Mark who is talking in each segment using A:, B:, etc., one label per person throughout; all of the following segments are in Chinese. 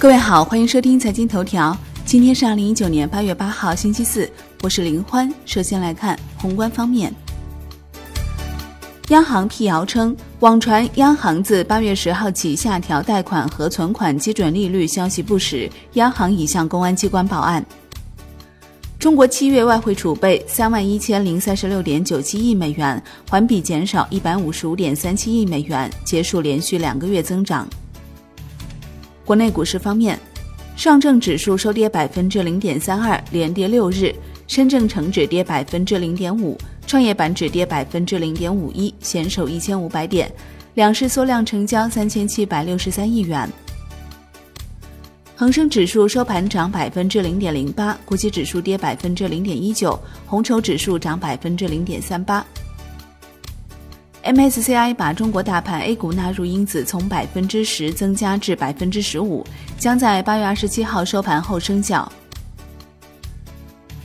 A: 各位好，欢迎收听财经头条。今天是二零一九年八月八号，星期四，我是林欢。首先来看宏观方面，央行辟谣称，网传央行自八月十号起下调贷款和存款基准利率消息不实，央行已向公安机关报案。中国七月外汇储备三万一千零三十六点九七亿美元，环比减少一百五十五点三七亿美元，结束连续两个月增长。国内股市方面，上证指数收跌百分之零点三二，连跌六日；深证成指跌百分之零点五，创业板指跌百分之零点五一，险守一千五百点。两市缩量成交三千七百六十三亿元。恒生指数收盘涨百分之零点零八，国际指数跌百分之零点一九，红筹指数涨百分之零点三八。MSCI 把中国大盘 A 股纳入因子从百分之十增加至百分之十五，将在八月二十七号收盘后生效。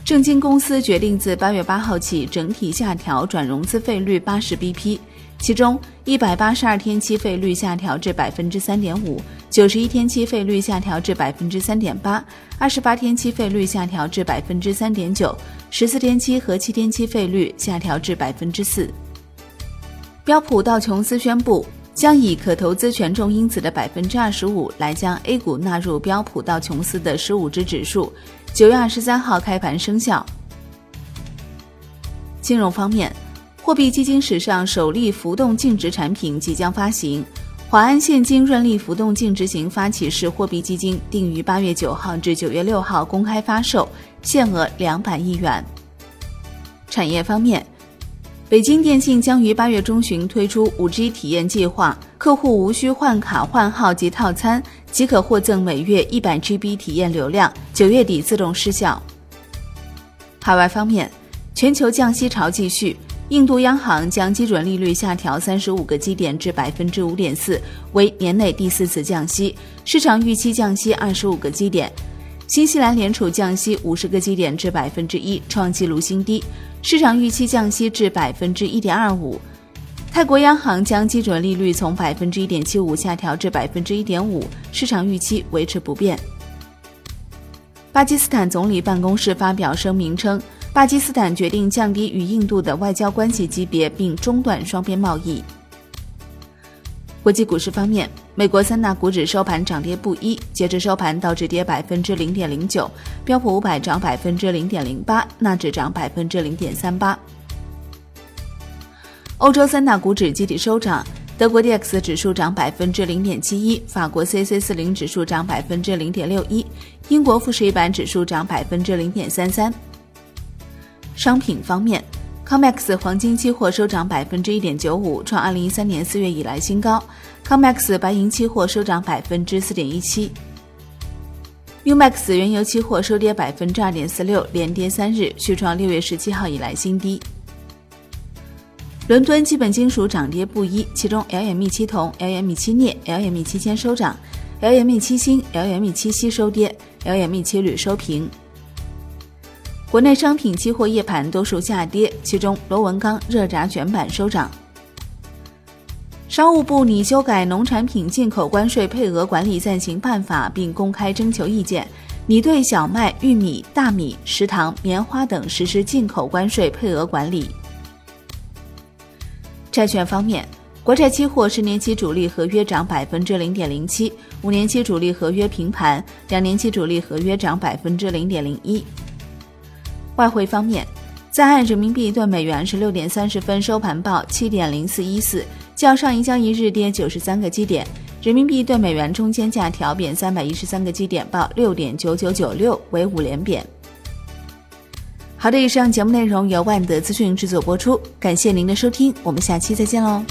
A: 证金公司决定自八月八号起整体下调转融资费率八十 BP，其中一百八十二天期费率下调至百分之三点五，九十一天期费率下调至百分之三点八，二十八天期费率下调至百分之三点九，十四天期和七天期费率下调至百分之四。标普道琼斯宣布，将以可投资权重因子的百分之二十五来将 A 股纳入标普道琼斯的十五只指数，九月二十三号开盘生效。金融方面，货币基金史上首例浮动净值产品即将发行，华安现金润利浮动净值型发起式货币基金定于八月九号至九月六号公开发售，限额两百亿元。产业方面。北京电信将于八月中旬推出五 G 体验计划，客户无需换卡换号及套餐，即可获赠每月一百 GB 体验流量，九月底自动失效。海外方面，全球降息潮继续，印度央行将基准利率下调三十五个基点至百分之五点四，为年内第四次降息，市场预期降息二十五个基点。新西兰联储降息五十个基点至百分之一，创纪录新低。市场预期降息至百分之一点二五，泰国央行将基准利率从百分之一点七五下调至百分之一点五，市场预期维持不变。巴基斯坦总理办公室发表声明称，巴基斯坦决定降低与印度的外交关系级别，并中断双边贸易。国际股市方面，美国三大股指收盘涨跌不一。截至收盘，道指跌百分之零点零九，标普五百涨百分之零点零八，纳指涨百分之零点三八。欧洲三大股指集体收涨，德国 D X 指数涨百分之零点七一，法国 C C 四零指数涨百分之零点六一，英国富时一百指数涨百分之零点三三。商品方面。Comex 黄金期货收涨百分之一点九五，创二零一三年四月以来新高。Comex 白银期货收涨百分之四点一七。Umax 原油期货收跌百分之二点四六，连跌三日，续创六月十七号以来新低。伦敦基本金属涨跌不一，其中 LME 期铜、LME 期镍、LME 期铅收涨，LME 期锌、LME 期锡收跌，LME 期铝收平。国内商品期货夜盘多数下跌，其中螺纹钢、热轧卷板收涨。商务部拟修改农产品进口关税配额管理暂行办法，并公开征求意见，拟对小麦、玉米、大米、食糖、棉花等实施进口关税配额管理。债券方面，国债期货十年期主力合约涨百分之零点零七，五年期主力合约平盘，两年期主力合约涨百分之零点零一。外汇方面，在岸人民币兑美元十六点三十分收盘报七点零四一四，较上一交易日跌九十三个基点。人民币兑美元中间价调贬三百一十三个基点，报六点九九九六，为五连贬。好的，以上节目内容由万德资讯制作播出，感谢您的收听，我们下期再见喽。